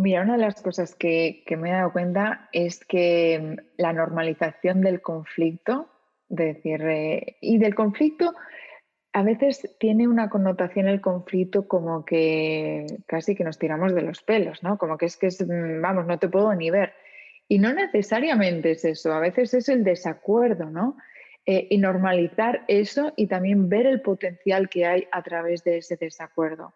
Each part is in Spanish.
Mira, una de las cosas que, me he dado cuenta es que mm, la normalización del conflicto, decir, eh, y del conflicto, a veces tiene una connotación el conflicto como que casi que nos tiramos de los pelos, ¿no? Como que es que es, mm, vamos, no te puedo ni ver. Y no necesariamente es eso, a veces es el desacuerdo, ¿no? Eh, y normalizar eso y también ver el potencial que hay a través de ese desacuerdo.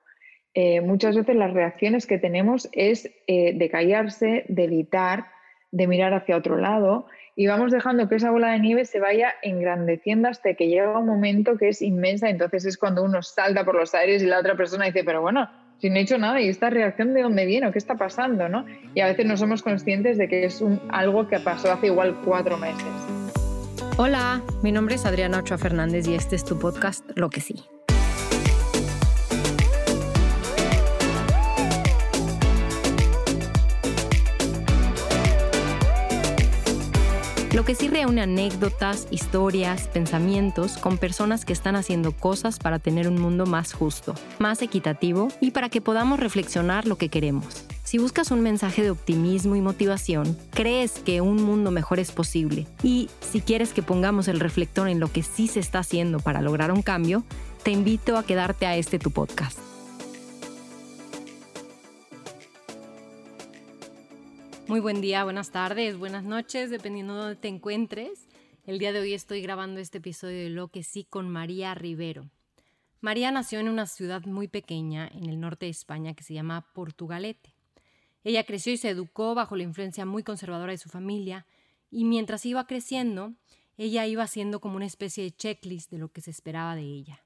Eh, muchas veces las reacciones que tenemos es eh, de callarse, de evitar, de mirar hacia otro lado y vamos dejando que esa bola de nieve se vaya engrandeciendo hasta que llega un momento que es inmensa, entonces es cuando uno salta por los aires y la otra persona dice, pero bueno, si no he hecho nada y esta reacción de dónde viene o qué está pasando, ¿no? Y a veces no somos conscientes de que es un, algo que pasó hace igual cuatro meses. Hola, mi nombre es Adriana Ochoa Fernández y este es tu podcast Lo que sí. Lo que sí reúne anécdotas, historias, pensamientos con personas que están haciendo cosas para tener un mundo más justo, más equitativo y para que podamos reflexionar lo que queremos. Si buscas un mensaje de optimismo y motivación, crees que un mundo mejor es posible y si quieres que pongamos el reflector en lo que sí se está haciendo para lograr un cambio, te invito a quedarte a este tu podcast. Muy buen día, buenas tardes, buenas noches, dependiendo de dónde te encuentres. El día de hoy estoy grabando este episodio de Lo que sí con María Rivero. María nació en una ciudad muy pequeña en el norte de España que se llama Portugalete. Ella creció y se educó bajo la influencia muy conservadora de su familia y mientras iba creciendo, ella iba haciendo como una especie de checklist de lo que se esperaba de ella.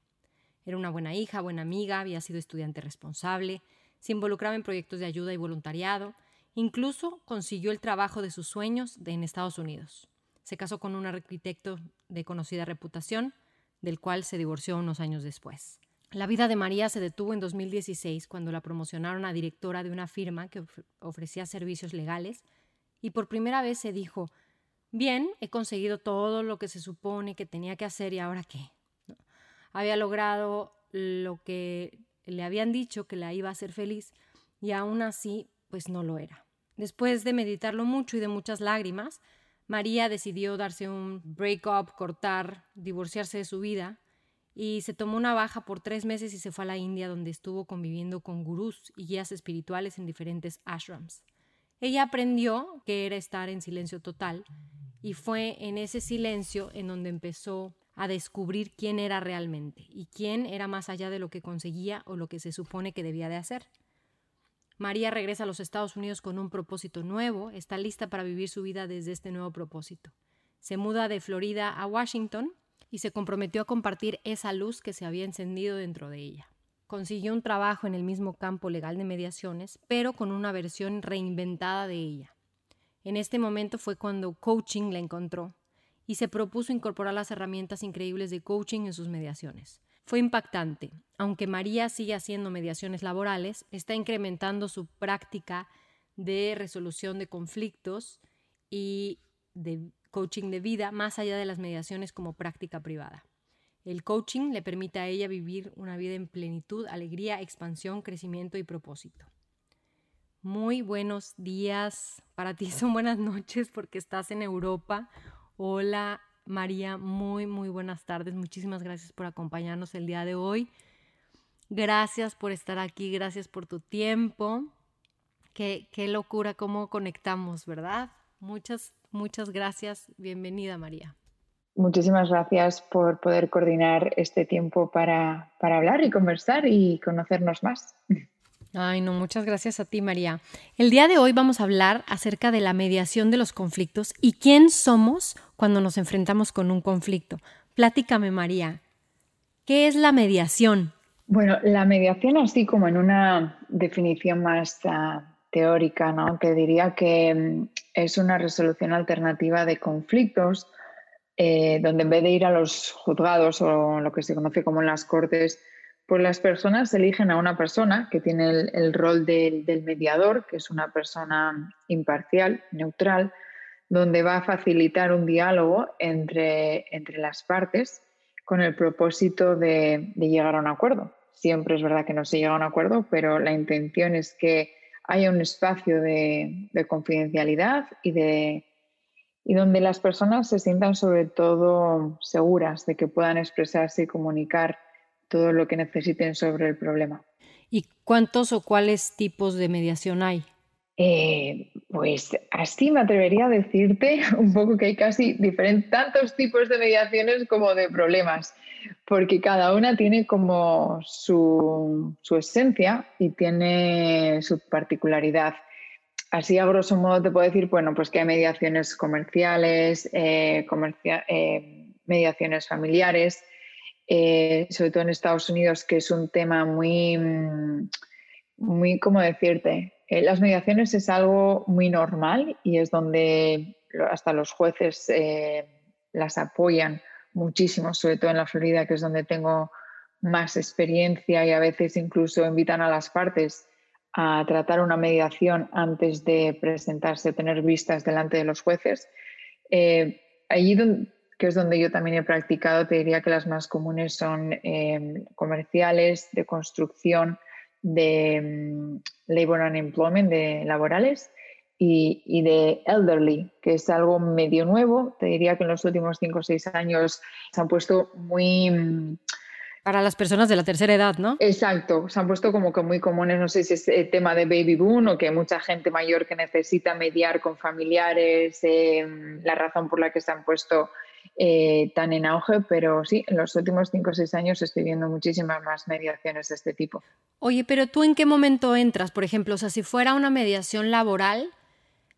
Era una buena hija, buena amiga, había sido estudiante responsable, se involucraba en proyectos de ayuda y voluntariado, Incluso consiguió el trabajo de sus sueños en Estados Unidos. Se casó con un arquitecto de conocida reputación, del cual se divorció unos años después. La vida de María se detuvo en 2016 cuando la promocionaron a directora de una firma que ofrecía servicios legales y por primera vez se dijo, bien, he conseguido todo lo que se supone que tenía que hacer y ahora qué. Había logrado lo que le habían dicho que la iba a hacer feliz y aún así pues no lo era. Después de meditarlo mucho y de muchas lágrimas, María decidió darse un break-up, cortar, divorciarse de su vida y se tomó una baja por tres meses y se fue a la India donde estuvo conviviendo con gurús y guías espirituales en diferentes ashrams. Ella aprendió que era estar en silencio total y fue en ese silencio en donde empezó a descubrir quién era realmente y quién era más allá de lo que conseguía o lo que se supone que debía de hacer. María regresa a los Estados Unidos con un propósito nuevo, está lista para vivir su vida desde este nuevo propósito. Se muda de Florida a Washington y se comprometió a compartir esa luz que se había encendido dentro de ella. Consiguió un trabajo en el mismo campo legal de mediaciones, pero con una versión reinventada de ella. En este momento fue cuando coaching la encontró y se propuso incorporar las herramientas increíbles de coaching en sus mediaciones. Fue impactante. Aunque María sigue haciendo mediaciones laborales, está incrementando su práctica de resolución de conflictos y de coaching de vida más allá de las mediaciones como práctica privada. El coaching le permite a ella vivir una vida en plenitud, alegría, expansión, crecimiento y propósito. Muy buenos días. Para ti son buenas noches porque estás en Europa. Hola María, muy, muy buenas tardes. Muchísimas gracias por acompañarnos el día de hoy. Gracias por estar aquí, gracias por tu tiempo. Qué, qué locura cómo conectamos, ¿verdad? Muchas, muchas gracias. Bienvenida, María. Muchísimas gracias por poder coordinar este tiempo para, para hablar y conversar y conocernos más. Ay, no, muchas gracias a ti, María. El día de hoy vamos a hablar acerca de la mediación de los conflictos y quién somos cuando nos enfrentamos con un conflicto. Platícame, María, ¿qué es la mediación? Bueno, la mediación, así como en una definición más uh, teórica, ¿no? Te diría que mm, es una resolución alternativa de conflictos, eh, donde en vez de ir a los juzgados o lo que se conoce como las cortes, pues las personas eligen a una persona que tiene el, rol del, mediador, que es una persona imparcial, neutral, donde va a facilitar un diálogo entre, entre las partes con el propósito de, llegar a un acuerdo. Siempre es verdad que no se llega a un acuerdo, pero la intención es que haya un espacio de, confidencialidad y, de, y donde las personas se sientan sobre todo seguras de que puedan expresarse y comunicar todo lo que necesiten sobre el problema. ¿Y cuántos o cuáles tipos de mediación hay? Eh, pues así me atrevería a decirte un poco que hay casi diferentes, tantos tipos de mediaciones como de problemas, porque cada una tiene como su, esencia y tiene su particularidad. Así a grosso modo te puedo decir, bueno, pues que hay mediaciones comerciales, eh, eh, mediaciones familiares, sobre todo en Estados Unidos, que es un tema muy, muy, ¿cómo decirte? Eh, las mediaciones es algo muy normal y es donde hasta los jueces eh, las apoyan muchísimo, sobre todo en la Florida, que es donde tengo más experiencia y a veces incluso invitan a las partes a tratar una mediación antes de presentarse, tener vistas delante de los jueces. Eh, allí que es donde yo también he practicado, te diría que las más comunes son comerciales, de construcción, de mm, labor and employment, de laborales, y, de elderly, que es algo medio nuevo. Te diría que en los últimos cinco o seis años se han puesto muy... Mm, Para las personas de la tercera edad, ¿no? Exacto, se han puesto como que muy comunes, no sé si es el tema de baby boom o que mucha gente mayor que necesita mediar con familiares, eh, la razón por la que se han puesto eh, tan en auge, pero sí, en los últimos cinco o seis años estoy viendo muchísimas más mediaciones de este tipo. Oye, pero tú en qué momento entras, por ejemplo, o sea, si fuera una mediación laboral,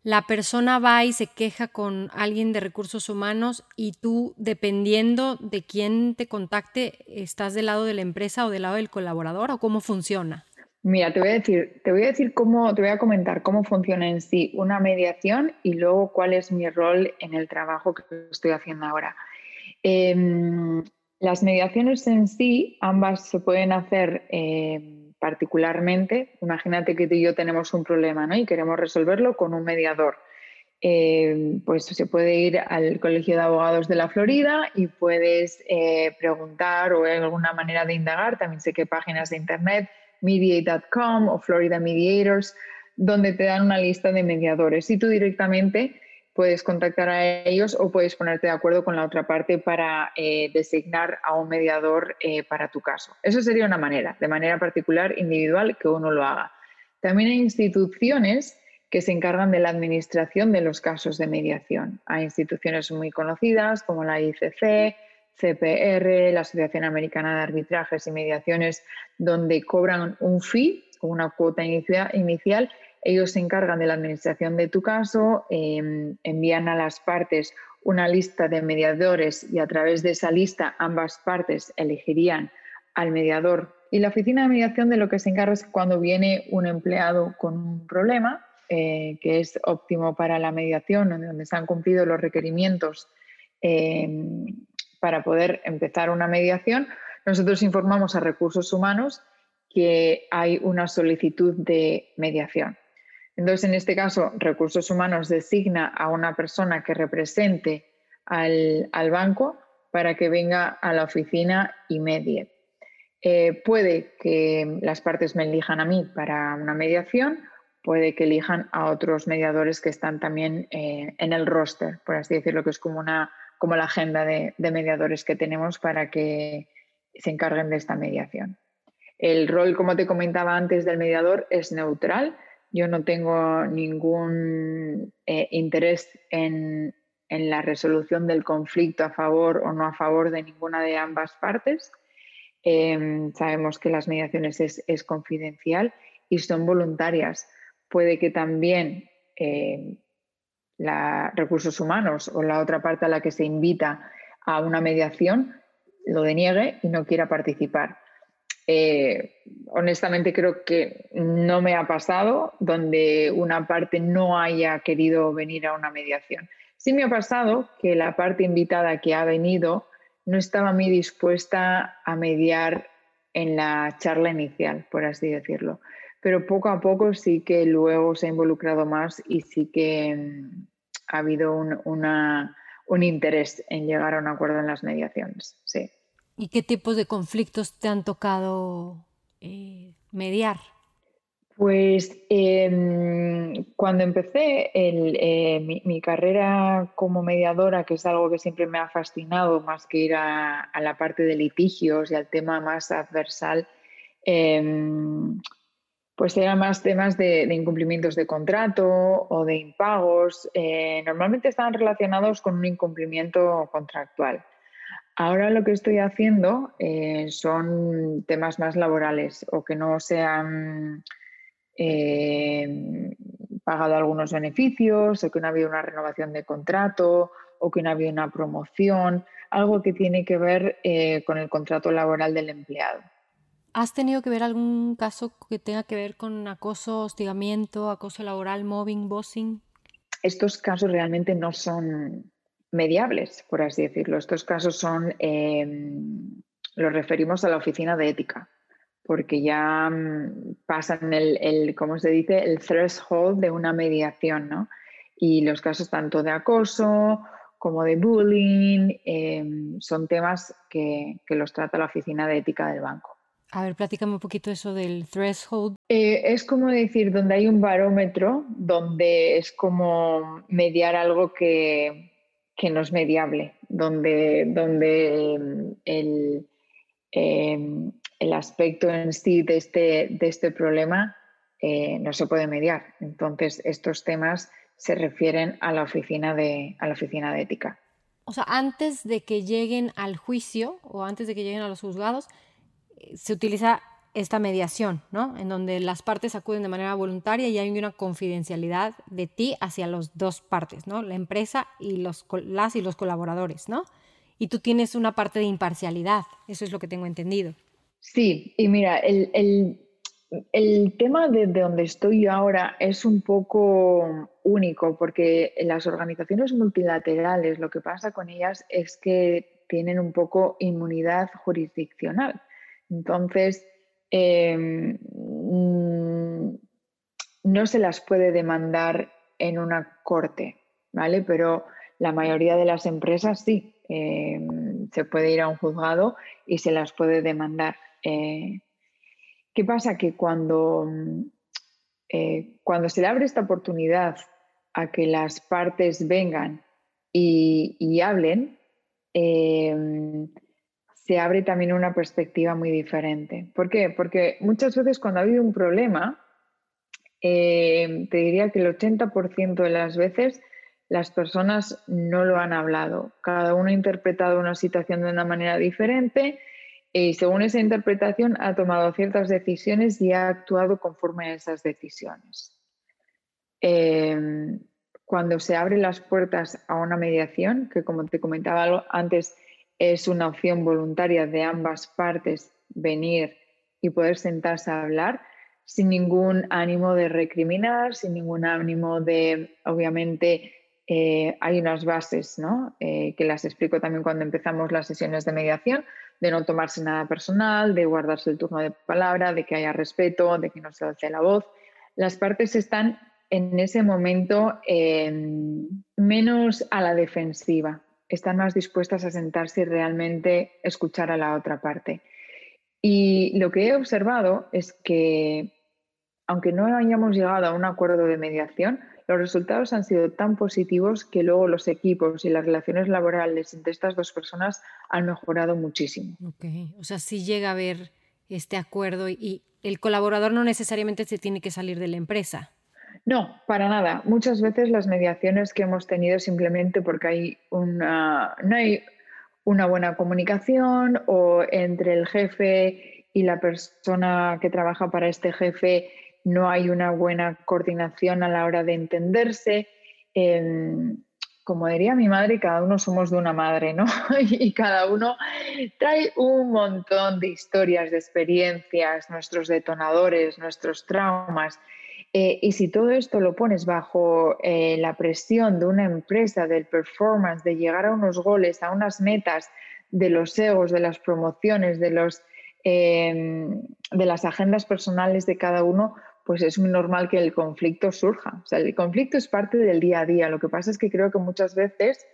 la persona va y se queja con alguien de recursos humanos y tú, dependiendo de quién te contacte, estás del lado de la empresa o del lado del colaborador o cómo funciona. Mira, te voy a decir, te voy a decir cómo, te voy a comentar cómo funciona en sí una mediación y luego cuál es mi rol en el trabajo que estoy haciendo ahora. Em, las mediaciones en sí, ambas se pueden hacer em, particularmente. Imagínate que tú y yo tenemos un problema ¿no? y queremos resolverlo con un mediador. Em, pues se puede ir al Colegio de Abogados de la Florida y puedes eh, preguntar o hay alguna manera de indagar. También sé que páginas de internet mediate.com o Florida Mediators, donde te dan una lista de mediadores y tú directamente puedes contactar a ellos o puedes ponerte de acuerdo con la otra parte para eh, designar a un mediador eh, para tu caso. Eso sería una manera, de manera particular, individual, que uno lo haga. También hay instituciones que se encargan de la administración de los casos de mediación. Hay instituciones muy conocidas como la ICC, CPR, la Asociación Americana de Arbitrajes y Mediaciones, donde cobran un fee, una cuota inicial. Ellos se encargan de la administración de tu caso, em, envían a las partes una lista de mediadores y a través de esa lista ambas partes elegirían al mediador. Y la oficina de mediación de lo que se encarga es cuando viene un empleado con un problema eh, que es óptimo para la mediación, donde se han cumplido los requerimientos em, para poder empezar una mediación, nosotros informamos a recursos humanos que hay una solicitud de mediación. Entonces, en este caso, recursos humanos designa a una persona que represente al, banco para que venga a la oficina y medie. Eh, puede que las partes me elijan a mí para una mediación, puede que elijan a otros mediadores que están también eh, en el roster, por así decirlo, que es como una como la agenda de, mediadores que tenemos para que se encarguen de esta mediación. El rol, como te comentaba antes, del mediador es neutral. Yo no tengo ningún eh, interés en, la resolución del conflicto a favor o no a favor de ninguna de ambas partes. Em, sabemos que las mediaciones es, confidencial y son voluntarias. Puede que también eh, la, recursos humanos o la otra parte a la que se invita a una mediación lo deniegue y no quiera participar. Eh, honestamente creo que no me ha pasado donde una parte no haya querido venir a una mediación. Sí me ha pasado que la parte invitada que ha venido no estaba muy dispuesta a mediar en la charla inicial, por así decirlo. Pero poco a poco sí que luego se ha involucrado más y sí que mm, ha habido un, interés en llegar a un acuerdo en las mediaciones. Sí. ¿Y qué tipos de conflictos te han tocado eh, mediar? Pues em, cuando empecé eh, mi, carrera como mediadora, que es algo que siempre me ha fascinado más que ir a, la parte de litigios y al tema más adversal, em, pues eran más temas de, incumplimientos de contrato o de impagos. Eh, normalmente estaban relacionados con un incumplimiento contractual. Ahora lo que estoy haciendo eh, son temas más laborales o que no sean eh, pagado algunos beneficios o que no ha habido una renovación de contrato o que no ha habido una promoción, algo que tiene que ver con el contrato laboral del empleado. ¿Has tenido que ver algún caso que tenga que ver con acoso, hostigamiento, acoso laboral, mobbing, bossing? Estos casos realmente no son mediables, por así decirlo. Estos casos son, eh, los referimos a la oficina de ética porque ya mm, pasan el, el, ¿cómo se dice?, el threshold de una mediación, ¿no? Y los casos tanto de acoso como de bullying em, son temas que, los trata la oficina de ética del banco. A ver, platícame un poquito eso del threshold. Eh, es como decir, donde hay un barómetro, donde es como mediar algo que, no es mediable, donde, donde em, el, em, el aspecto en sí de este, de este problema eh, no se puede mediar. Entonces, estos temas se refieren a la oficina de, a la oficina de ética. O sea, antes de que lleguen al juicio o antes de que lleguen a los juzgados, se utiliza esta mediación, ¿no? En donde las partes acuden de manera voluntaria y hay una confidencialidad de ti hacia las dos partes, ¿no? La empresa y los, las y los colaboradores, ¿no? Y tú tienes una parte de imparcialidad, eso es lo que tengo entendido. Sí, y mira, el, tema de, donde estoy yo ahora es un poco único porque en las organizaciones multilaterales lo que pasa con ellas es que tienen un poco inmunidad jurisdiccional. Entonces, em, mm, no se las puede demandar en una corte, ¿vale? Pero la mayoría de las empresas sí, em, se puede ir a un juzgado y se las puede demandar. Eh, ¿Qué pasa? Que cuando, eh, cuando se le abre esta oportunidad a que las partes vengan y, hablen, eh, se abre también una perspectiva muy diferente. ¿Por qué? Porque muchas veces cuando ha habido un problema, te diría que el 80% de las veces las personas no lo han hablado. Cada uno ha interpretado una situación de una manera diferente y según esa interpretación ha tomado ciertas decisiones y ha actuado conforme a esas decisiones. Em, cuando se abren las puertas a una mediación, que como te comentaba antes, es una opción voluntaria de ambas partes venir y poder sentarse a hablar sin ningún ánimo de recriminar, sin ningún ánimo de, obviamente, eh, hay unas bases ¿no? Eh, que las explico también cuando empezamos las sesiones de mediación, de no tomarse nada personal, de guardarse el turno de palabra, de que haya respeto, de que no se alce la voz. Las partes están en ese momento em, menos a la defensiva, están más dispuestas a sentarse y realmente escuchar a la otra parte. Y lo que he observado es que, aunque no hayamos llegado a un acuerdo de mediación, los resultados han sido tan positivos que luego los equipos y las relaciones laborales entre estas dos personas han mejorado muchísimo. O sea, si llega a haber este acuerdo y el colaborador no necesariamente se tiene que salir de la empresa. No, para nada. Muchas veces las mediaciones que hemos tenido simplemente porque hay una, no hay una buena comunicación o entre el jefe y la persona que trabaja para este jefe no hay una buena coordinación a la hora de entenderse. Em, como diría mi madre, cada uno somos de una madre, ¿no? y cada uno trae un montón de historias, de experiencias, nuestros detonadores, nuestros traumas. Eh, y si todo esto lo pones bajo eh, la presión de una empresa, del performance, de llegar a unos goles, a unas metas, de los egos, de las promociones, de, los, em, de las agendas personales de cada uno, pues es muy normal que el conflicto surja. O sea, el conflicto es parte del día a día. Lo que pasa es que creo que muchas veces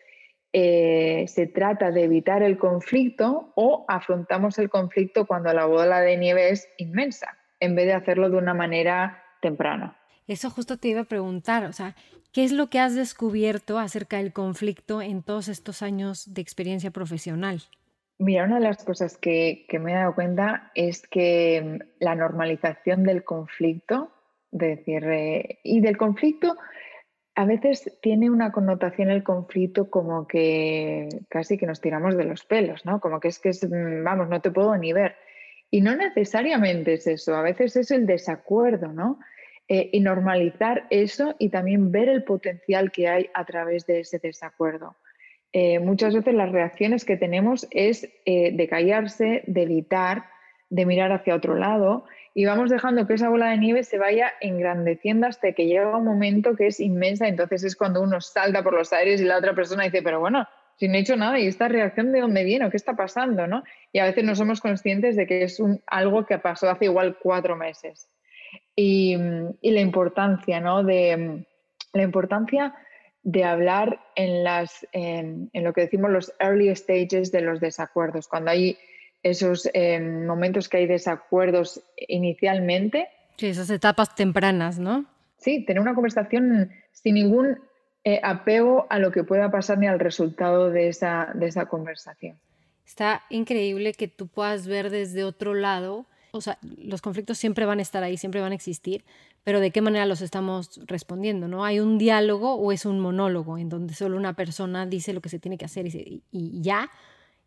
eh, se trata de evitar el conflicto o afrontamos el conflicto cuando la bola de nieve es inmensa, en vez de hacerlo de una manera temprana. Eso justo te iba a preguntar, o sea, ¿qué es lo que has descubierto acerca del conflicto en todos estos años de experiencia profesional? Mira, una de las cosas que, me he dado cuenta es que mm, la normalización del conflicto, de decir, eh, y del conflicto, a veces tiene una connotación el conflicto como que casi que nos tiramos de los pelos, ¿no? Como que es que es, mm, vamos, no te puedo ni ver. Y no necesariamente es eso, a veces es el desacuerdo, ¿no? Eh, y normalizar eso y también ver el potencial que hay a través de ese desacuerdo. Eh, muchas veces las reacciones que tenemos es eh, de callarse, de evitar, de mirar hacia otro lado y vamos dejando que esa bola de nieve se vaya engrandeciendo hasta que llega un momento que es inmensa, entonces es cuando uno salta por los aires y la otra persona dice, pero bueno, si no he hecho nada y esta reacción de dónde viene o qué está pasando, ¿no? Y a veces no somos conscientes de que es un, algo que pasó hace igual cuatro meses. Y, la importancia, ¿no? De la importancia de hablar en, las, en, lo que decimos los early stages de los desacuerdos, cuando hay esos em, momentos que hay desacuerdos inicialmente. Sí, esas etapas tempranas, ¿no? Sí, tener una conversación sin ningún eh, apego a lo que pueda pasar ni al resultado de esa, de esa conversación. Está increíble que tú puedas ver desde otro lado, o sea, los conflictos siempre van a estar ahí, siempre van a existir, pero de qué manera los estamos respondiendo, ¿no? ¿Hay un diálogo o es un monólogo en donde solo una persona dice lo que se tiene que hacer y, ya?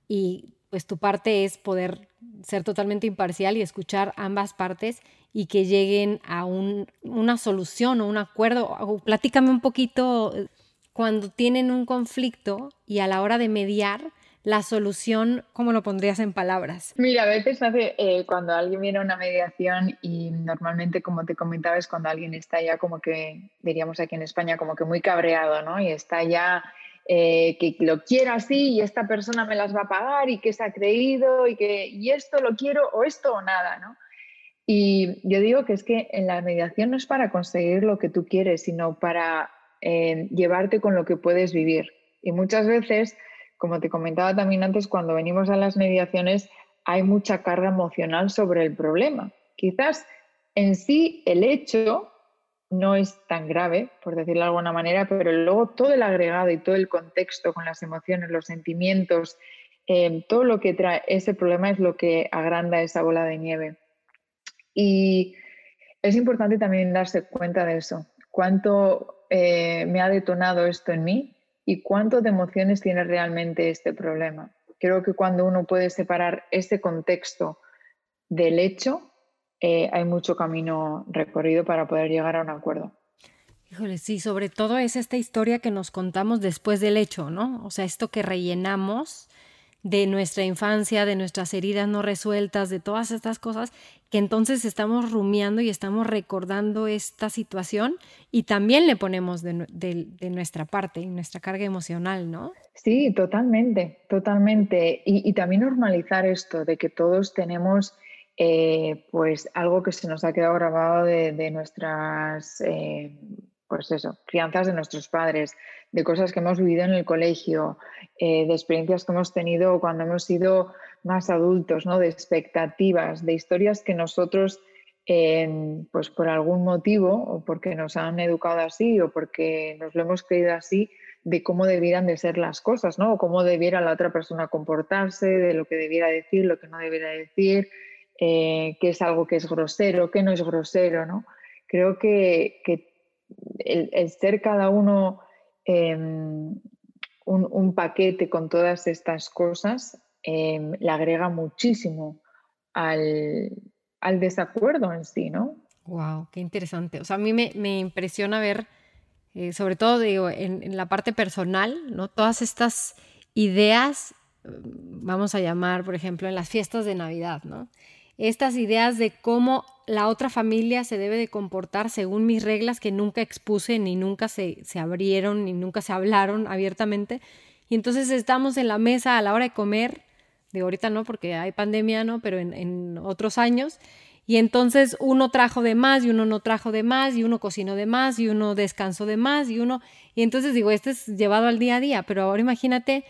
Y pues tu parte es poder ser totalmente imparcial y escuchar ambas partes y que lleguen a una solución o un acuerdo. platícame un poquito eh, cuando tienen un conflicto y a la hora de mediar, la solución, ¿cómo lo pondrías en palabras? Mira, a veces hace, eh, cuando alguien viene a una mediación y normalmente, como te comentaba, es cuando alguien está ya como que, diríamos aquí en España, como que muy cabreado, ¿no? Y está ya eh, que lo quiero así y esta persona me las va a pagar y que se ha creído y que y esto lo quiero o esto o nada, ¿no? Y yo digo que es que en la mediación no es para conseguir lo que tú quieres, sino para eh, llevarte con lo que puedes vivir. Y muchas veces como te comentaba también antes, cuando venimos a las mediaciones hay mucha carga emocional sobre el problema. Quizás en sí el hecho no es tan grave, por decirlo de alguna manera, pero luego todo el agregado y todo el contexto con las emociones, los sentimientos, eh, todo lo que trae ese problema es lo que agranda esa bola de nieve. Y es importante también darse cuenta de eso. ¿Cuánto eh, me ha detonado esto en mí? y cuánto de emociones tiene realmente este problema. Creo que cuando uno puede separar ese contexto del hecho, eh, hay mucho camino recorrido para poder llegar a un acuerdo. Híjole, sí, sobre todo es esta historia que nos contamos después del hecho, ¿no? O sea, esto que rellenamos de nuestra infancia, de nuestras heridas no resueltas, de todas estas cosas, que entonces estamos rumiando y estamos recordando esta situación y también le ponemos de, nuestra parte, nuestra carga emocional, ¿no? Sí, totalmente, totalmente. Y, también normalizar esto de que todos tenemos eh, pues algo que se nos ha quedado grabado de, nuestras... Eh, pues eso, crianzas de nuestros padres, de cosas que hemos vivido en el colegio, eh, de experiencias que hemos tenido cuando hemos sido más adultos, ¿no? de expectativas, de historias que nosotros, pues por algún motivo, o porque nos han educado así, o porque nos lo hemos creído así, de cómo debieran de ser las cosas, ¿no? O cómo debiera la otra persona comportarse, de lo que debiera decir, lo que no debiera decir, eh, qué es algo que es grosero, qué no es grosero, ¿no? Creo que, que el, ser cada uno em, un, paquete con todas estas cosas em, le agrega muchísimo al, desacuerdo en sí, ¿no? Wow, qué interesante. O sea, a mí me, impresiona ver, eh, sobre todo digo, en, en, la parte personal, ¿no? Todas estas ideas, vamos a llamar, por ejemplo, en las fiestas de Navidad, ¿no? Estas ideas de cómo la otra familia se debe de comportar según mis reglas que nunca expuse, ni nunca se, abrieron, ni nunca se hablaron abiertamente. Y entonces estamos en la mesa a la hora de comer, de ahorita no, porque hay pandemia, ¿no? Pero en, otros años. Y entonces uno trajo de más y uno no trajo de más y uno cocinó de más y uno descansó de más y uno... Y entonces digo, este es llevado al día a día, pero ahora imagínate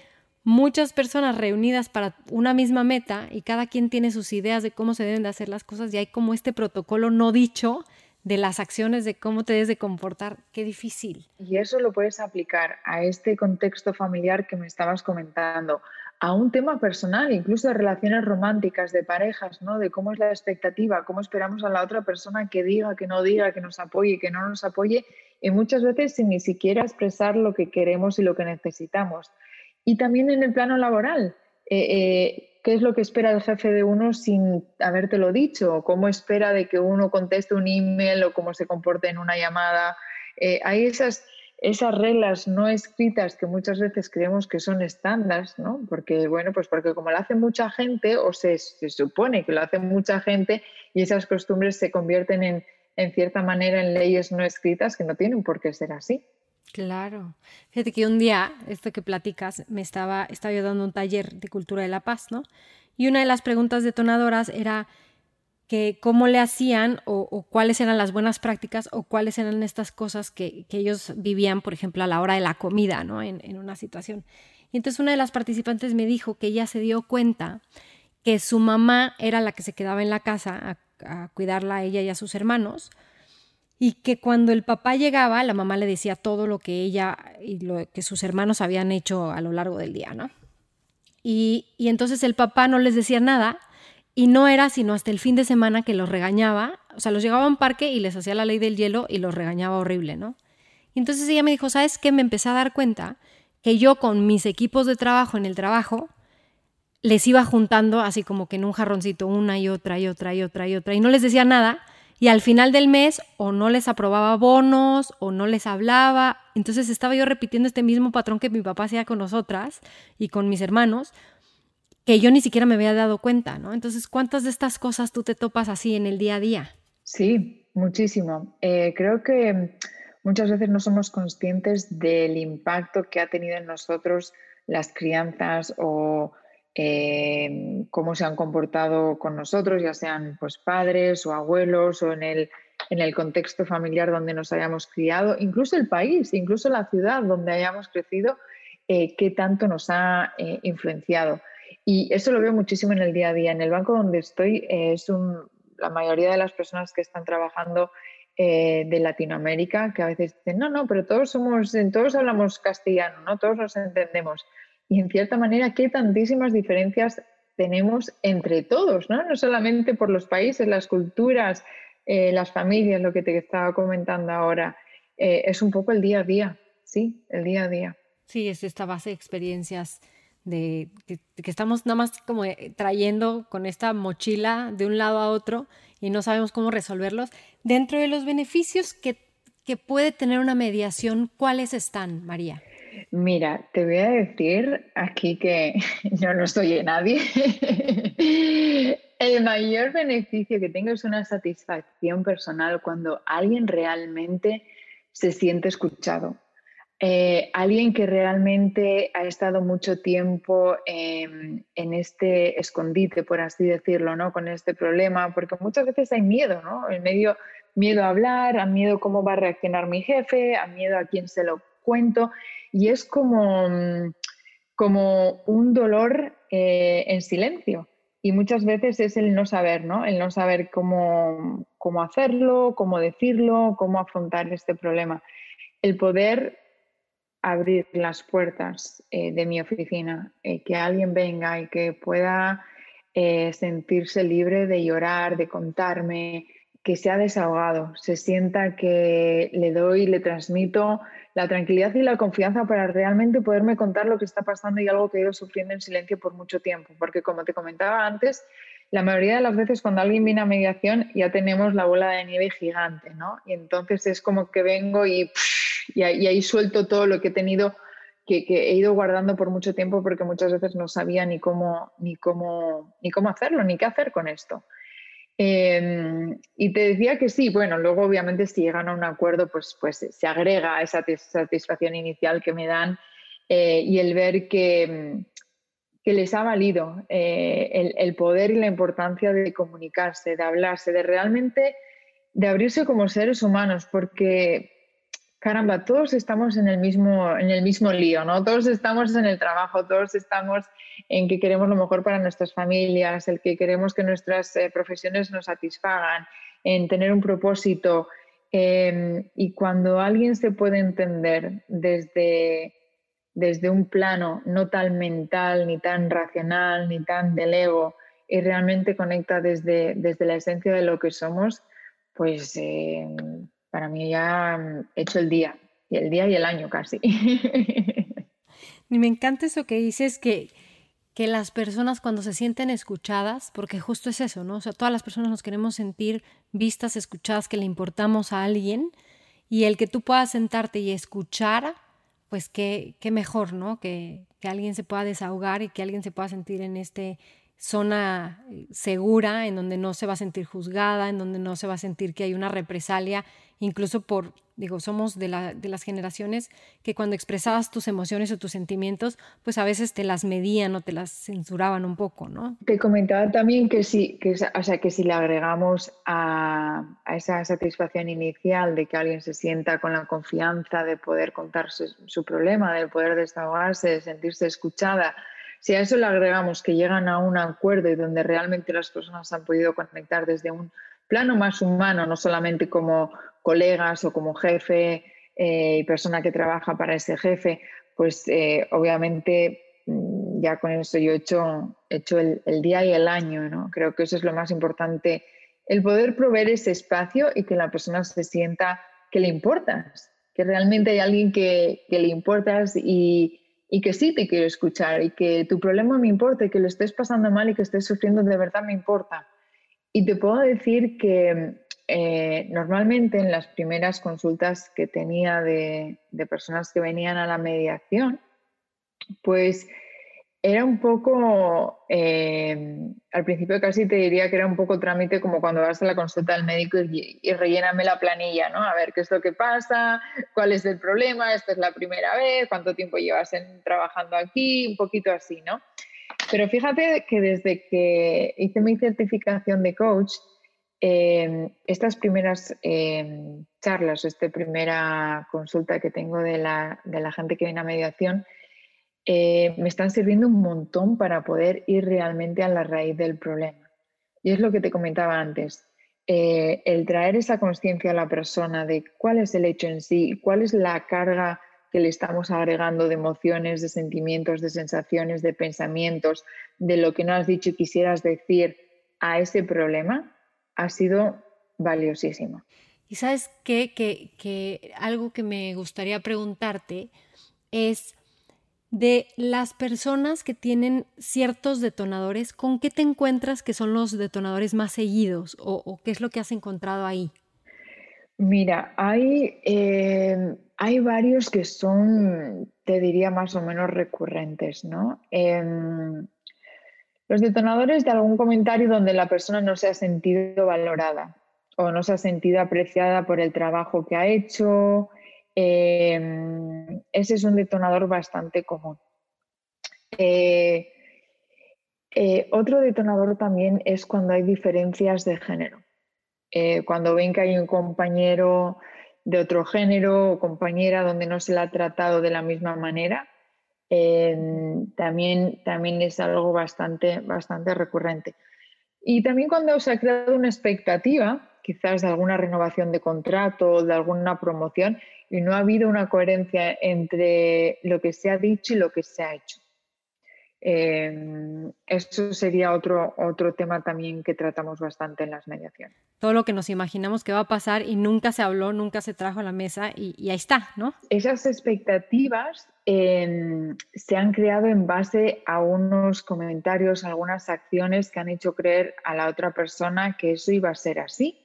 muchas personas reunidas para una misma meta y cada quien tiene sus ideas de cómo se deben de hacer las cosas y hay como este protocolo no dicho de las acciones, de cómo te debes de comportar, qué difícil. Y eso lo puedes aplicar a este contexto familiar que me estabas comentando, a un tema personal, incluso de relaciones románticas, de parejas, ¿no? De cómo es la expectativa, cómo esperamos a la otra persona que diga, que no diga, que nos apoye, que no nos apoye, y muchas veces sin ni siquiera expresar lo que queremos y lo que necesitamos. Y también en el plano laboral. Eh, eh, qué es lo que espera el jefe de uno sin habértelo dicho, cómo espera de que uno conteste un email o cómo se comporte en una llamada. Eh, hay esas, esas reglas no escritas que muchas veces creemos que son estándares, ¿no? Porque, bueno, pues porque como lo hace mucha gente, o se, se supone que lo hace mucha gente, y esas costumbres se convierten en, en cierta manera en leyes no escritas que no tienen por qué ser así. Claro. Fíjate que un día, esto que platicas, me estaba, estaba yo dando un taller de cultura de la paz, ¿no? Y una de las preguntas detonadoras era que cómo le hacían o, cuáles eran las buenas prácticas o cuáles eran estas cosas que, ellos vivían, por ejemplo, a la hora de la comida, ¿no? En, en, una situación. Y entonces una de las participantes me dijo que ella se dio cuenta que su mamá era la que se quedaba en la casa a, a cuidarla a ella y a sus hermanos, y que cuando el papá llegaba, la mamá le decía todo lo que ella y lo que sus hermanos habían hecho a lo largo del día, ¿no? Y, entonces el papá no les decía nada y no era sino hasta el fin de semana que los regañaba, o sea, los llegaba a un parque y les hacía la ley del hielo y los regañaba horrible, ¿no? Y entonces ella me dijo, ¿sabes qué? Me empecé a dar cuenta que yo con mis equipos de trabajo en el trabajo les iba juntando así como que en un jarroncito una y otra y otra y otra y otra y no les decía nada y al final del mes o no les aprobaba bonos o no les hablaba. Entonces estaba yo repitiendo este mismo patrón que mi papá hacía con nosotras y con mis hermanos, que yo ni siquiera me había dado cuenta, ¿no? Entonces, ¿cuántas de estas cosas tú te topas así en el día a día? Sí, muchísimo. Eh, creo que muchas veces no somos conscientes del impacto que ha tenido en nosotros las crianzas o eh, cómo se han comportado con nosotros, ya sean pues, padres o abuelos o en el, en el contexto familiar donde nos hayamos criado, incluso el país, incluso la ciudad donde hayamos crecido, eh, qué tanto nos ha eh, influenciado. Y eso lo veo muchísimo en el día a día. En el banco donde estoy, es un, la mayoría de las personas que están trabajando de Latinoamérica, que a veces dicen, no, no, pero todos somos, todos hablamos castellano, ¿no? Todos nos entendemos y en cierta manera qué tantísimas diferencias tenemos entre todos, ¿no? No solamente por los países, las culturas, eh, las familias, lo que te estaba comentando ahora. Eh, es un poco el día a día, sí, el día a día. Sí, es esta base de experiencias de que, estamos nada más como eh, trayendo con esta mochila de un lado a otro y no sabemos cómo resolverlos. Dentro de los beneficios que, que puede tener una mediación, ¿cuáles están, María? Mira, te voy a decir aquí que yo no soy nadie. El mayor beneficio que tengo es una satisfacción personal cuando alguien realmente se siente escuchado. Eh, alguien que realmente ha estado mucho tiempo en este escondite, por así decirlo, ¿no? Con este problema, porque muchas veces hay miedo, ¿no? El medio miedo a hablar, a miedo cómo va a reaccionar mi jefe, a miedo a quién se lo cuento y es como, como un dolor eh, en silencio. Y muchas veces es el no saber, ¿no? El no saber cómo, cómo hacerlo, cómo decirlo, cómo afrontar este problema. El poder abrir las puertas eh, de mi oficina, eh, que alguien venga y que pueda sentirse libre de llorar, de contarme, que se ha desahogado, se sienta que le doy, le transmito la tranquilidad y la confianza para realmente poderme contar lo que está pasando y algo que he ido sufriendo en silencio por mucho tiempo. Porque como te comentaba antes, la mayoría de las veces cuando alguien viene a mediación ya tenemos la bola de nieve gigante, ¿no? Y entonces es como que vengo y, y, ahí suelto todo lo que he tenido, que, que, he ido guardando por mucho tiempo porque muchas veces no sabía ni cómo, ni cómo, ni cómo hacerlo, ni qué hacer con esto. Em, y te decía que sí, bueno, luego obviamente si llegan a un acuerdo, pues, pues se agrega esa satisfacción inicial que me dan eh, y el ver que, que les ha valido eh, el, el, poder y la importancia de comunicarse, de hablarse, de realmente de abrirse como seres humanos, porque caramba, todos estamos en el mismo, en el mismo lío, ¿no? Todos estamos en el trabajo, todos estamos en que queremos lo mejor para nuestras familias, el que queremos que nuestras eh, profesiones nos satisfagan, en tener un propósito. Em, y cuando alguien se puede entender desde, desde un plano no tan mental, ni tan racional, ni tan del ego, y realmente conecta desde, desde la esencia de lo que somos, pues em, para mí ya he hecho el día, y el día y el año casi. Y me encanta eso que dices que, que las personas cuando se sienten escuchadas, porque justo es eso, ¿no? O sea, todas las personas nos queremos sentir vistas, escuchadas, que le importamos a alguien, y el que tú puedas sentarte y escuchar, pues qué, qué mejor, ¿no? Que, que alguien se pueda desahogar y que alguien se pueda sentir en este zona eh, segura, en donde no se va a sentir juzgada, en donde no se va a sentir que hay una represalia, incluso por, digo, somos de, la, de las generaciones que cuando expresabas tus emociones o tus sentimientos, pues a veces te las medían o te las censuraban un poco, ¿no? Te comentaba también que si, que, o sea, que si le agregamos a, a, esa satisfacción inicial de que alguien se sienta con la confianza de poder contar su, su problema, de poder desahogarse, de sentirse escuchada, si a eso le agregamos que llegan a un acuerdo y donde realmente las personas han podido conectar desde un plano más humano, no solamente como colegas o como jefe eh, y persona que trabaja para ese jefe, pues eh, obviamente mm, ya con eso yo he hecho, el, día y el año, ¿no? Creo que eso es lo más importante, el poder proveer ese espacio y que la persona se sienta que le importas, que realmente hay alguien que, que le importas y, y que sí te quiero escuchar y que tu problema me importa y que lo estés pasando mal y que estés sufriendo de verdad me importa. Y te puedo decir que eh, normalmente en las primeras consultas que tenía de, de personas que venían a la mediación, pues era un poco, eh, al principio casi te diría que era un poco trámite como cuando vas a la consulta del médico y, relléname la planilla, ¿no? A ver qué es lo que pasa, cuál es el problema, esta es la primera vez, cuánto tiempo llevas trabajando aquí, un poquito así, ¿no? Pero fíjate que desde que hice mi certificación de coach, eh, estas primeras eh, charlas, esta primera consulta que tengo de la, de la gente que viene a mediación, eh, me están sirviendo un montón para poder ir realmente a la raíz del problema. Y es lo que te comentaba antes, eh, el traer esa conciencia a la persona de cuál es el hecho en sí, cuál es la carga que le estamos agregando de emociones, de sentimientos, de sensaciones, de pensamientos, de lo que no has dicho y quisieras decir a ese problema, ha sido valiosísimo. Y sabes qué? que, que algo que me gustaría preguntarte es, de las personas que tienen ciertos detonadores, ¿con qué te encuentras que son los detonadores más seguidos o, qué es lo que has encontrado ahí? Mira, hay, eh, hay varios que son, te diría, más o menos recurrentes, ¿no? Eh, los detonadores de algún comentario donde la persona no se ha sentido valorada o no se ha sentido apreciada por el trabajo que ha hecho, Em, ese es un detonador bastante común. Eh, eh, otro detonador también es cuando hay diferencias de género. Eh, cuando ven que hay un compañero de otro género o compañera donde no se la ha tratado de la misma manera, em, también, también es algo bastante, bastante recurrente. Y también cuando se ha creado una expectativa, quizás de alguna renovación de contrato, de alguna promoción, y no ha habido una coherencia entre lo que se ha dicho y lo que se ha hecho. Eh, eso sería otro, otro tema también que tratamos bastante en las mediaciones. Todo lo que nos imaginamos que va a pasar y nunca se habló, nunca se trajo a la mesa y, ahí está, ¿no? Esas expectativas eh, se han creado en base a unos comentarios, algunas acciones que han hecho creer a la otra persona que eso iba a ser así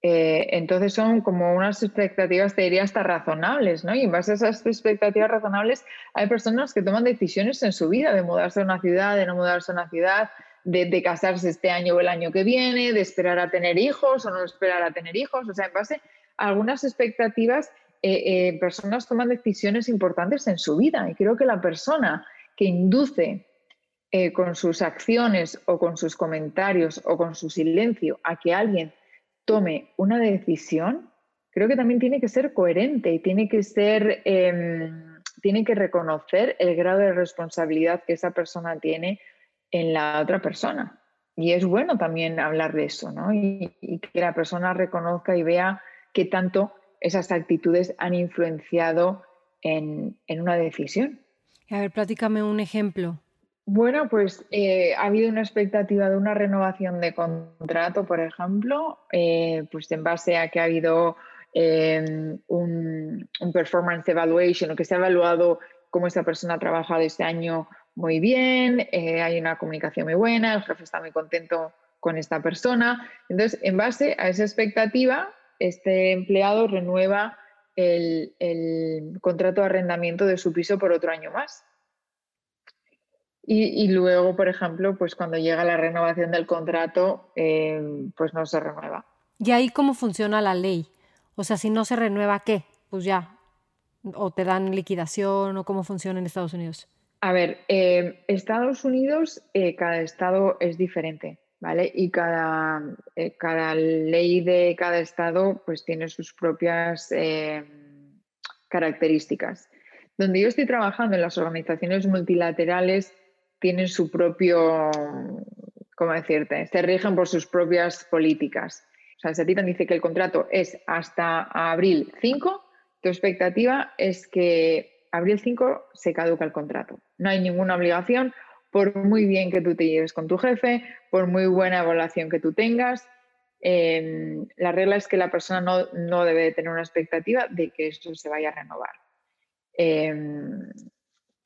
eh, entonces son como unas expectativas, te diría, hasta razonables, ¿no? Y en base a esas expectativas razonables hay personas que toman decisiones en su vida de mudarse a una ciudad, de no mudarse a una ciudad, de, casarse este año o el año que viene, de esperar a tener hijos o no esperar a tener hijos. O sea, en base a algunas expectativas, eh, eh, personas toman decisiones importantes en su vida. Y creo que la persona que induce con sus acciones o con sus comentarios o con su silencio a que alguien tome una decisión, creo que también tiene que ser coherente y tiene que ser, em, tiene que reconocer el grado de responsabilidad que esa persona tiene en la otra persona. y es bueno también hablar de eso, ¿no? Y, que la persona reconozca y vea qué tanto esas actitudes han influenciado en, una decisión. A ver, platícame un ejemplo. Bueno, pues eh, ha habido una expectativa de una renovación de contrato, por ejemplo, eh, pues en base a que ha habido eh, un, performance evaluation o que se ha evaluado cómo esta persona ha trabajado este año muy bien, eh, hay una comunicación muy buena, el jefe está muy contento con esta persona. Entonces, en base a esa expectativa, este empleado renueva el, contrato de arrendamiento de su piso por otro año más. Y, luego, por ejemplo, pues cuando llega la renovación del contrato, eh, pues no se renueva. ¿Y ahí cómo funciona la ley? O sea, si no se renueva, ¿qué? Pues ya, o te dan liquidación o cómo funciona en Estados Unidos. A ver, eh, Estados Unidos, eh, cada estado es diferente, ¿vale? Y cada, eh, cada, ley de cada estado pues tiene sus propias características. Donde yo estoy trabajando en las organizaciones multilaterales tienen su propio, ¿cómo decirte? Se rigen por sus propias políticas. O sea, si a ti dice que el contrato es hasta abril 5, tu expectativa es que abril 5 se caduca el contrato. No hay ninguna obligación, por muy bien que tú te lleves con tu jefe, por muy buena evaluación que tú tengas. Em, la regla es que la persona no, debe tener una expectativa de que eso se vaya a renovar. Em,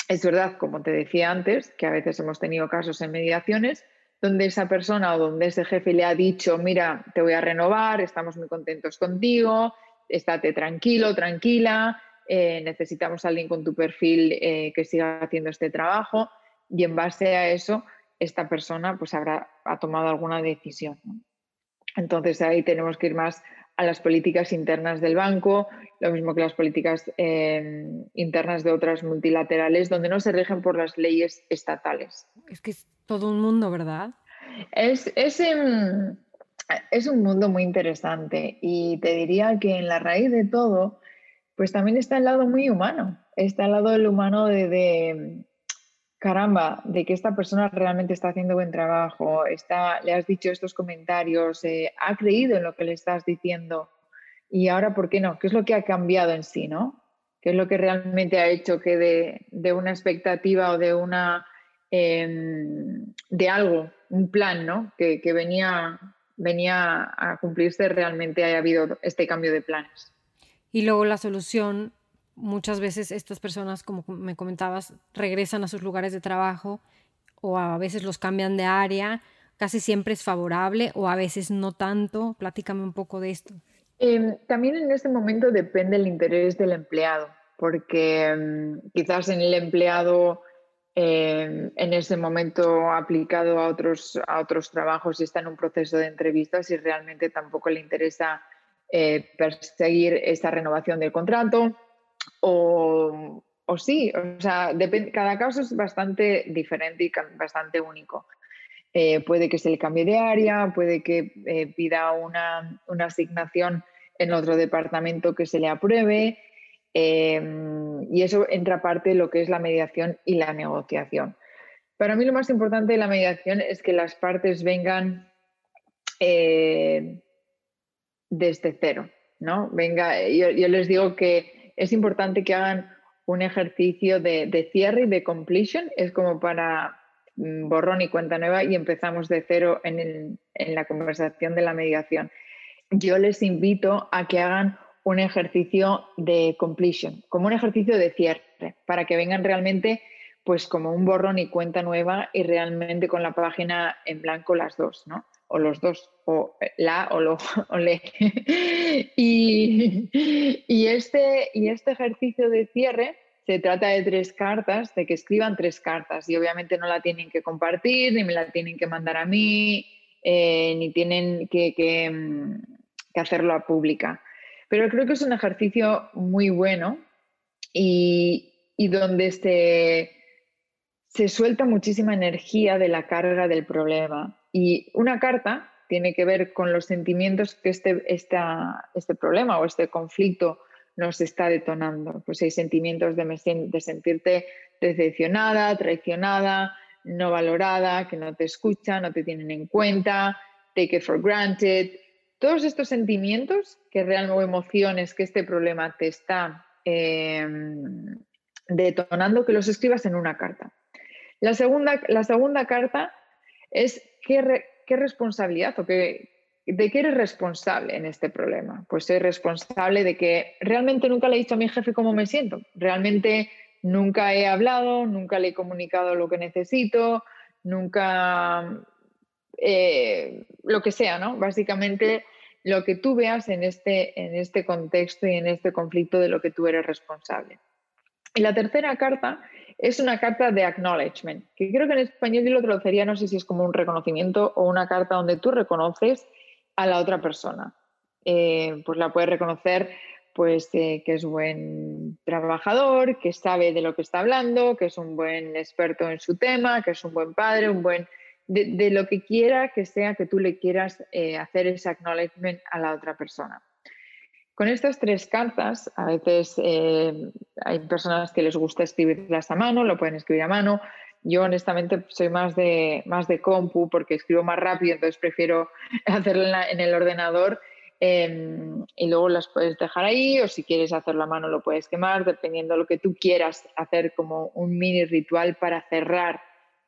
es verdad, como te decía antes, que a veces hemos tenido casos en mediaciones donde esa persona o donde ese jefe le ha dicho, mira, te voy a renovar, estamos muy contentos contigo, estate tranquilo, tranquila, eh, necesitamos a alguien con tu perfil eh, que siga haciendo este trabajo y en base a eso esta persona pues habrá ha tomado alguna decisión. Entonces ahí tenemos que ir más a las políticas internas del banco, lo mismo que las políticas em, internas de otras multilaterales, donde no se rigen por las leyes estatales. Es que es todo un mundo, ¿verdad? Es, es, em, es un mundo muy interesante y te diría que en la raíz de todo pues también está el lado muy humano, está el lado del humano de, caramba, de que esta persona realmente está haciendo buen trabajo, está, le has dicho estos comentarios, eh, ha creído en lo que le estás diciendo y ahora, ¿por qué no? ¿Qué es lo que ha cambiado en sí, no? ¿Qué es lo que realmente ha hecho que de, una expectativa o de una em, de algo, un plan, ¿no? Que, que venía, venía a cumplirse, realmente haya habido este cambio de planes. Y luego la solución, muchas veces estas personas, como me comentabas, regresan a sus lugares de trabajo o a veces los cambian de área. Casi siempre es favorable o a veces no tanto. Platícame un poco de esto. Em, también en este momento depende el interés del empleado, porque em, quizás en el empleado em, en ese momento aplicado a otros, a otros trabajos y está en un proceso de entrevistas y realmente tampoco le interesa eh, perseguir esta renovación del contrato o, sí, o sea, cada caso es bastante diferente y bastante único. Eh, puede que se le cambie de área, puede que eh, pida una, asignación en otro departamento que se le apruebe em, y eso entra parte de lo que es la mediación y la negociación. Para mí lo más importante de la mediación es que las partes vengan desde cero, ¿no? Venga, yo, les digo que es importante que hagan un ejercicio de, cierre y de completion, es como para mm, borrón y cuenta nueva y empezamos de cero en, la conversación de la mediación. Yo les invito a que hagan un ejercicio de completion, como un ejercicio de cierre, para que vengan realmente pues como un borrón y cuenta nueva y realmente con la página en blanco las dos, ¿no? O los dos, o la o lo o le. y, este, y este ejercicio de cierre se trata de tres cartas, de que escriban tres cartas y obviamente no la tienen que compartir, ni me la tienen que mandar a mí, eh, ni tienen que, mm, que hacerlo a pública. Pero creo que es un ejercicio muy bueno y, y donde se suelta muchísima energía de la carga del problema. Y una carta tiene que ver con los sentimientos que este, este problema o este conflicto nos está detonando. Pues hay sentimientos de, sentirte decepcionada, traicionada, no valorada, que no te escuchan, no te tienen en cuenta, take it for granted. Todos estos sentimientos que realmente o emociones que este problema te está em, detonando, que los escribas en una carta. La segunda, la segunda carta es qué, responsabilidad o qué, ¿De qué eres responsable en este problema? Pues soy responsable de que realmente nunca le he dicho a mi jefe cómo me siento. Realmente nunca he hablado, nunca le he comunicado lo que necesito, nunca eh, lo que sea, ¿no? Básicamente lo que tú veas en este, en este contexto y en este conflicto de lo que tú eres responsable. Y la tercera carta es una carta de acknowledgement, que creo que en español yo lo traduciría, no sé si es como un reconocimiento o una carta donde tú reconoces a la otra persona. Eh, pues la puedes reconocer pues eh, que es buen trabajador, que sabe de lo que está hablando, que es un buen experto en su tema, que es un buen padre, un buen de, lo que quiera que sea que tú le quieras eh, hacer ese acknowledgement a la otra persona. Con estas tres cartas, a veces hay personas que les gusta escribirlas a mano, lo pueden escribir a mano, yo honestamente soy más de, más de compu porque escribo más rápido, entonces prefiero hacerlo en, el ordenador em, y luego las puedes dejar ahí o si quieres hacerlo a mano lo puedes quemar, dependiendo de lo que tú quieras hacer como un mini ritual para cerrar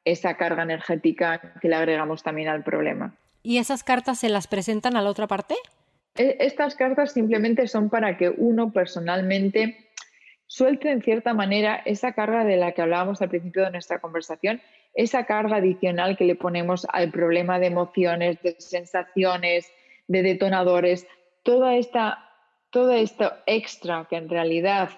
esa carga energética que le agregamos también al problema. ¿Y esas cartas se las presentan a la otra parte? E, estas cartas simplemente son para que uno personalmente suelte en cierta manera esa carga de la que hablábamos al principio de nuestra conversación, esa carga adicional que le ponemos al problema de emociones, de sensaciones, de detonadores, toda esta, todo esto extra que en realidad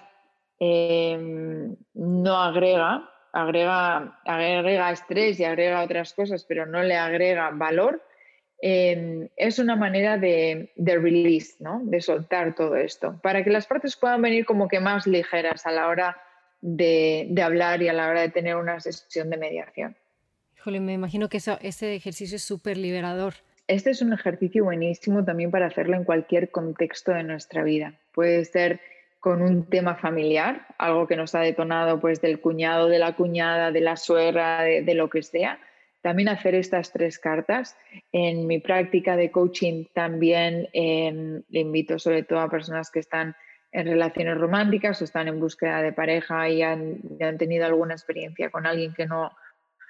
em, no agrega, agrega, agrega estrés y agrega otras cosas, pero no le agrega valor, Em, es una manera de, release, ¿no? de soltar todo esto, para que las partes puedan venir como que más ligeras a la hora de, hablar y a la hora de tener una sesión de mediación. Híjole, me imagino que eso, ese ejercicio es súper liberador. Este es un ejercicio buenísimo también para hacerlo en cualquier contexto de nuestra vida. Puede ser con un tema familiar, algo que nos ha detonado pues del cuñado, de la cuñada, de la suegra, de lo que sea, también hacer estas tres cartas. En mi práctica de coaching también em, le invito sobre todo a personas que están en relaciones románticas o están en búsqueda de pareja y han, han tenido alguna experiencia con alguien que no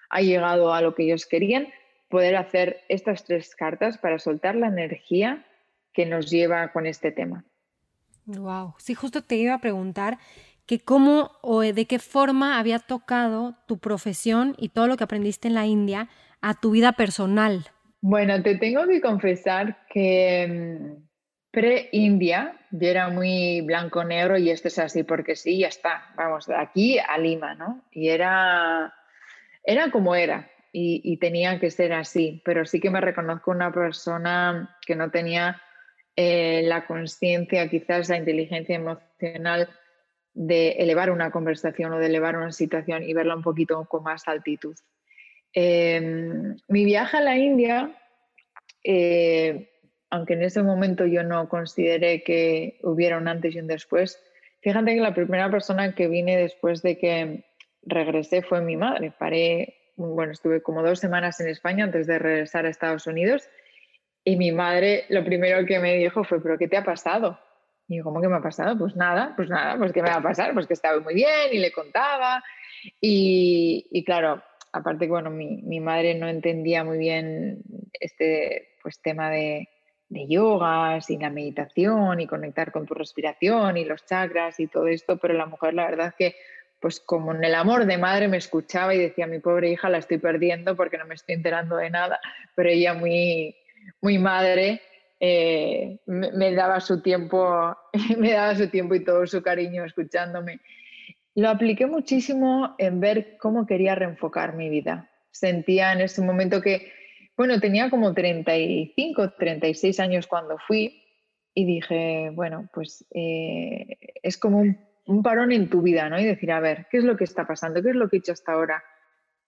ha llegado a lo que ellos querían, poder hacer estas tres cartas para soltar la energía que nos lleva con este tema. Wow, sí, justo te iba a preguntar que cómo o de qué forma había tocado tu profesión y todo lo que aprendiste en la India a tu vida personal. Bueno, te tengo que confesar que mm, pre-India yo era muy blanco-negro y esto es así porque sí, ya está, vamos, de aquí a Lima, ¿no? Y era, era como era y, tenía que ser así, pero sí que me reconozco una persona que no tenía eh, la conciencia, quizás la inteligencia emocional de elevar una conversación o de elevar una situación y verla un poquito con más altitud. Em, mi viaje a la India, eh, aunque en ese momento yo no consideré que hubiera un antes y un después, fíjate que la primera persona que vine después de que regresé fue mi madre. Paré, bueno, estuve como dos semanas en España antes de regresar a Estados Unidos y mi madre lo primero que me dijo fue, pero ¿qué te ha pasado? Y yo, ¿cómo que me ha pasado? Pues nada, pues nada, pues ¿qué me va a pasar? Pues que estaba muy bien y le contaba. Y, claro, aparte que bueno, mi, mi, madre no entendía muy bien este pues, tema de, de yogas y la meditación y conectar con tu respiración y los chakras y todo esto, pero la mujer la verdad que pues como en el amor de madre me escuchaba y decía, mi pobre hija la estoy perdiendo porque no me estoy enterando de nada, pero ella muy, muy madre eh, me, daba su tiempo, me daba su tiempo y todo su cariño escuchándome. Lo apliqué muchísimo en ver cómo quería reenfocar mi vida. Sentía en ese momento que, bueno, tenía como 35, 36 años cuando fui y dije, bueno, pues eh, es como un, un, parón en tu vida, ¿no? Y decir, a ver, ¿qué es lo que está pasando? ¿Qué es lo que he hecho hasta ahora?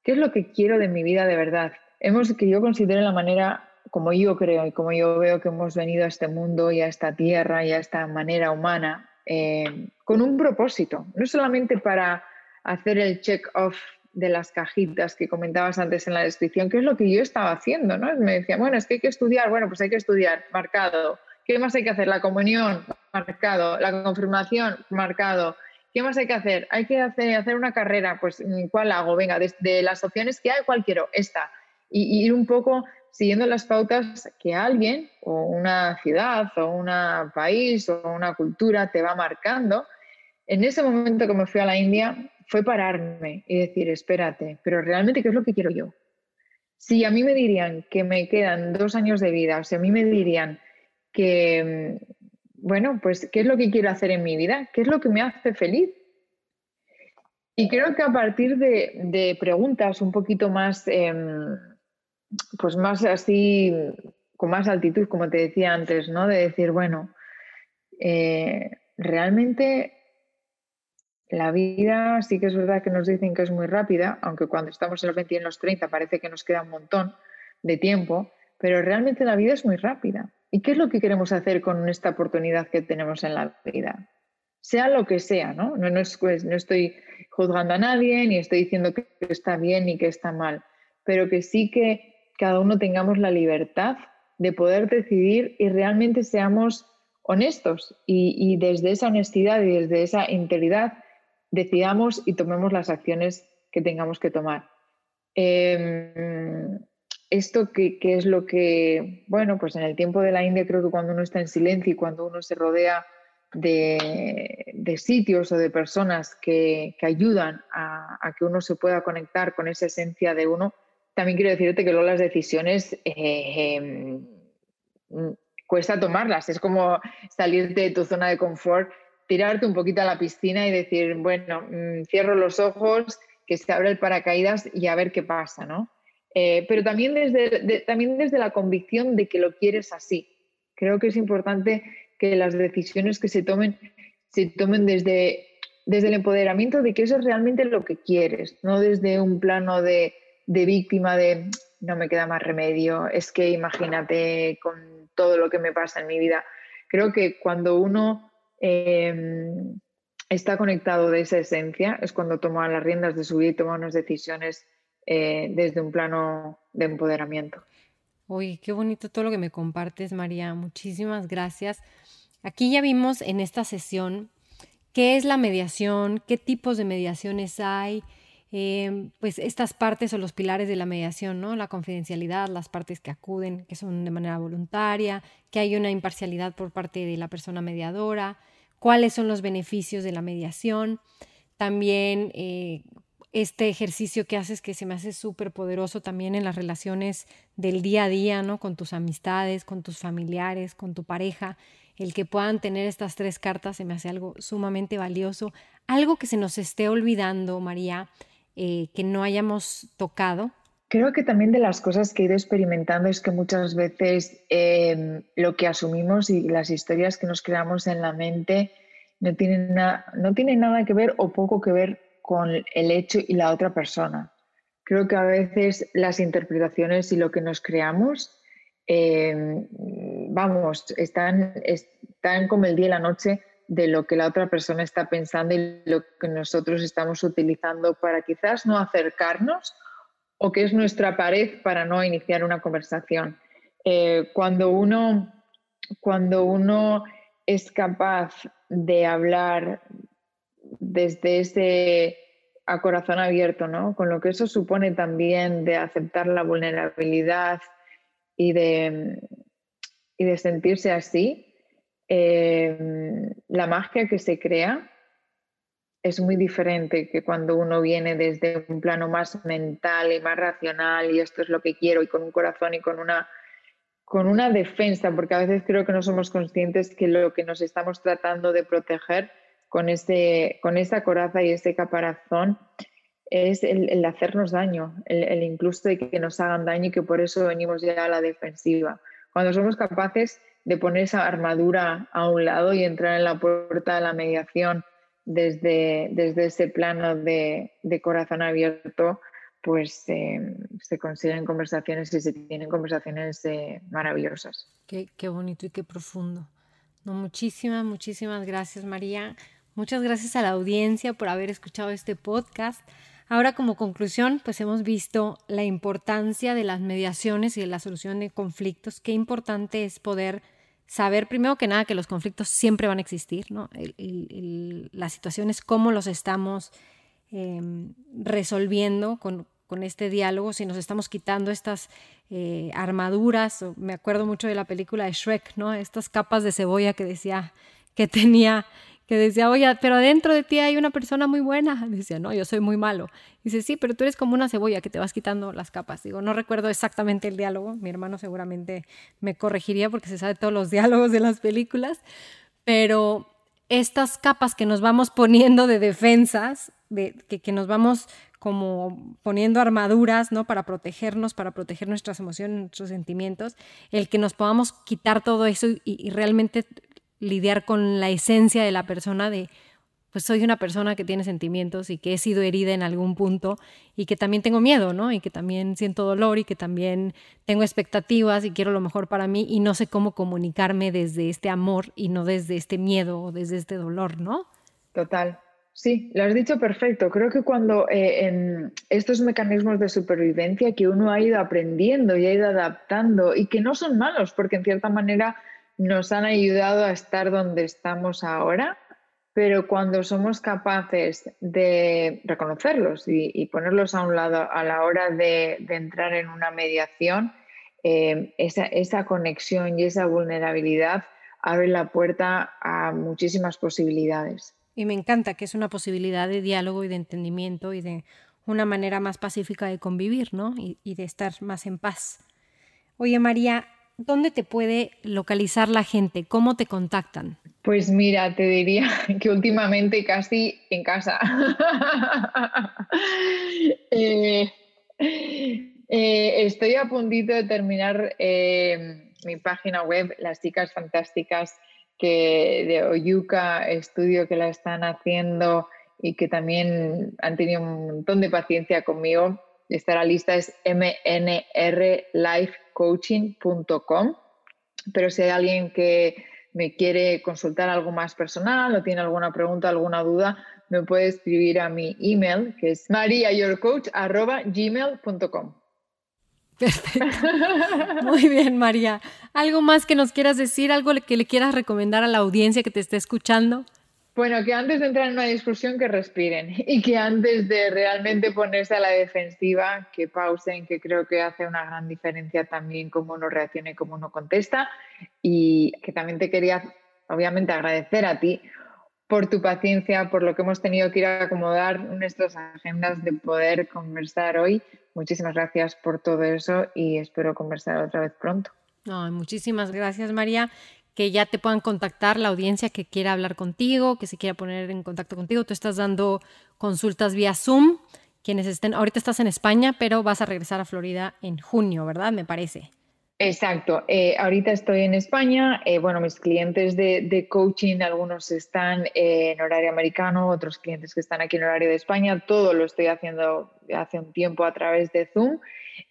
¿Qué es lo que quiero de mi vida de verdad? Hemos, que yo considero la manera como yo creo y como yo veo que hemos venido a este mundo y a esta tierra y a esta manera humana, eh, con un propósito, no solamente para hacer el check-off de las cajitas que comentabas antes en la descripción, qué es lo que yo estaba haciendo, ¿no? Me decía, bueno, es que hay que estudiar, bueno, pues hay que estudiar, marcado. ¿Qué más hay que hacer? La comunión, marcado. La confirmación, marcado. ¿Qué más hay que hacer? Hay que hacer, una carrera, pues ¿cuál hago? Venga, de, las opciones que hay, ¿cuál quiero? Esta. Y, ir un poco siguiendo las pautas que alguien o una ciudad o un país o una cultura te va marcando. En ese momento que me fui a la India fue pararme y decir, espérate, pero realmente, ¿qué es lo que quiero yo? Si a mí me dirían que me quedan dos años de vida, o si a mí me dirían que, bueno, pues, ¿qué es lo que quiero hacer en mi vida? ¿Qué es lo que me hace feliz? Y creo que a partir de, preguntas un poquito más, em, pues más así, con más altitud, como te decía antes, ¿no? De decir, bueno, eh, realmente la vida sí que es verdad que nos dicen que es muy rápida, aunque cuando estamos en los 20 y en los 30 parece que nos queda un montón de tiempo, pero realmente la vida es muy rápida. ¿Y qué es lo que queremos hacer con esta oportunidad que tenemos en la vida? Sea lo que sea, ¿no? No, no, pues, no estoy juzgando a nadie, ni estoy diciendo que está bien ni que está mal, pero que sí que cada uno tengamos la libertad de poder decidir y realmente seamos honestos y, desde esa honestidad y desde esa integridad decidamos y tomemos las acciones que tengamos que tomar. Em, esto que, es lo que, bueno, pues en el tiempo de la India creo que cuando uno está en silencio y cuando uno se rodea de, sitios o de personas que, ayudan a, que uno se pueda conectar con esa esencia de uno, también quiero decirte que luego las decisiones eh, em, cuesta tomarlas. Es como salir de tu zona de confort, tirarte un poquito a la piscina y decir, bueno, mm, cierro los ojos, que se abre el paracaídas y a ver qué pasa, ¿no? Eh, pero también desde, también desde la convicción de que lo quieres así. Creo que es importante que las decisiones que se tomen se tomen desde, desde el empoderamiento de que eso es realmente lo que quieres, no desde un plano de, víctima de no me queda más remedio, es que imagínate con todo lo que me pasa en mi vida. Creo que cuando uno em, está conectado de esa esencia es cuando toma las riendas de su vida y toma unas decisiones eh, desde un plano de empoderamiento. Uy, qué bonito todo lo que me compartes, María. Muchísimas gracias. Aquí ya vimos en esta sesión qué es la mediación, qué tipos de mediaciones hay, em, pues estas partes o los pilares de la mediación, ¿no? La confidencialidad, las partes que acuden, que son de manera voluntaria, que hay una imparcialidad por parte de la persona mediadora, cuáles son los beneficios de la mediación, también eh, este ejercicio que haces que se me hace súper poderoso también en las relaciones del día a día, ¿no? Con tus amistades, con tus familiares, con tu pareja. El que puedan tener estas tres cartas se me hace algo sumamente valioso. Algo que se nos esté olvidando, María, eh, que no hayamos tocado. Creo que también de las cosas que he ido experimentando es que muchas veces em, lo que asumimos y las historias que nos creamos en la mente no tienen, no tienen nada que ver o poco que ver con el hecho y la otra persona. Creo que a veces las interpretaciones y lo que nos creamos, eh, vamos, están, están como el día y la noche de lo que la otra persona está pensando y lo que nosotros estamos utilizando para quizás no acercarnos o que es nuestra pared para no iniciar una conversación. Eh, cuando, uno, cuando uno es capaz de hablar desde ese a corazón abierto, ¿no? Con lo que eso supone también de aceptar la vulnerabilidad y de, y de sentirse así, eh, la magia que se crea es muy diferente que cuando uno viene desde un plano más mental y más racional y esto es lo que quiero y con un corazón y con una con una defensa, porque a veces creo que no somos conscientes que lo que nos estamos tratando de proteger con, ese, con esa coraza y ese caparazón es el, hacernos daño, el, incluso de que nos hagan daño y que por eso venimos ya a la defensiva. Cuando somos capaces de poner esa armadura a un lado y entrar en la puerta de la mediación desde, desde ese plano de, corazón abierto, pues eh, se consiguen conversaciones y se tienen conversaciones eh, maravillosas. Qué, qué, bonito y qué profundo. No, muchísimas, muchísimas gracias, María. Muchas gracias a la audiencia por haber escuchado este podcast. Ahora como conclusión, pues hemos visto la importancia de las mediaciones y de la solución de conflictos. Qué importante es poder saber primero que nada que los conflictos siempre van a existir, ¿no? la situación es cómo los estamos em, resolviendo con, este diálogo, si nos estamos quitando estas eh, armaduras, me acuerdo mucho de la película de Shrek, ¿no? Estas capas de cebolla que decía que tenía que decía, oye, pero dentro de ti hay una persona muy buena. Decía, no, yo soy muy malo. Dice, sí, pero tú eres como una cebolla que te vas quitando las capas. Digo, no recuerdo exactamente el diálogo. Mi hermano seguramente me corregiría porque se sabe todos los diálogos de las películas. Pero estas capas que nos vamos poniendo de defensas, de, que, que nos vamos como poniendo armaduras, ¿no? Para protegernos, para proteger nuestras emociones, nuestros sentimientos, el que nos podamos quitar todo eso y, y realmente lidiar con la esencia de la persona de, pues soy una persona que tiene sentimientos y que he sido herida en algún punto y que también tengo miedo, ¿no? Y que también siento dolor y que también tengo expectativas y quiero lo mejor para mí y no sé cómo comunicarme desde este amor y no desde este miedo o desde este dolor, ¿no? Total. Sí, lo has dicho perfecto. Creo que cuando eh, en estos mecanismos de supervivencia que uno ha ido aprendiendo y ha ido adaptando y que no son malos, porque en cierta manera nos han ayudado a estar donde estamos ahora, pero cuando somos capaces de reconocerlos y, ponerlos a un lado a la hora de, entrar en una mediación, eh, esa, conexión y esa vulnerabilidad abre la puerta a muchísimas posibilidades. Y me encanta que es una posibilidad de diálogo y de entendimiento y de una manera más pacífica de convivir, ¿no? y de estar más en paz. Oye, María, ¿dónde te puede localizar la gente? ¿Cómo te contactan? Pues mira, te diría que últimamente casi en casa. Eh, eh, estoy a puntito de terminar eh, mi página web, las chicas fantásticas que de Oyuka Estudio que la están haciendo y que también han tenido un montón de paciencia conmigo. Estará lista es mnrlife coaching.com, pero si hay alguien que me quiere consultar algo más personal o tiene alguna pregunta, alguna duda, me puede escribir a mi email, que es mariayourcoach.gmail.com. Perfecto. Muy bien, María. ¿Algo más que nos quieras decir? ¿Algo que le quieras recomendar a la audiencia que te esté escuchando? Bueno, que antes de entrar en una discusión que respiren y que antes de realmente ponerse a la defensiva, que pausen, que creo que hace una gran diferencia también cómo uno reacciona y cómo uno contesta. Y que también te quería, obviamente, agradecer a ti por tu paciencia, por lo que hemos tenido que ir a acomodar nuestras agendas de poder conversar hoy. Muchísimas gracias por todo eso y espero conversar otra vez pronto. No, muchísimas gracias, María que ya te puedan contactar la audiencia que quiera hablar contigo, que se quiera poner en contacto contigo. Tú estás dando consultas vía Zoom. Quienes estén, ahorita estás en España, pero vas a regresar a Florida en junio, ¿verdad? Me parece. Exacto. Eh, ahorita estoy en España. Eh, bueno, mis clientes de, coaching, algunos están en horario americano, otros clientes que están aquí en horario de España. Todo lo estoy haciendo hace un tiempo a través de Zoom.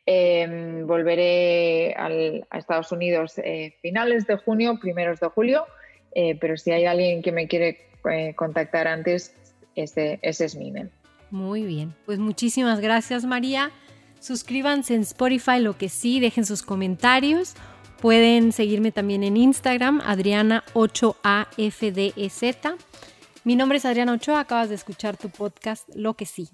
Em, volveré a Estados Unidos eh, finales de junio, primeros de julio, eh, pero si hay alguien que me quiere eh, contactar antes, ese, ese es mi email. Muy bien, pues muchísimas gracias María. Suscríbanse en Spotify, lo que sí, dejen sus comentarios. Pueden seguirme también en Instagram, Adriana8AFDEZ. Mi nombre es Adriana Ochoa, acabas de escuchar tu podcast Lo que sí.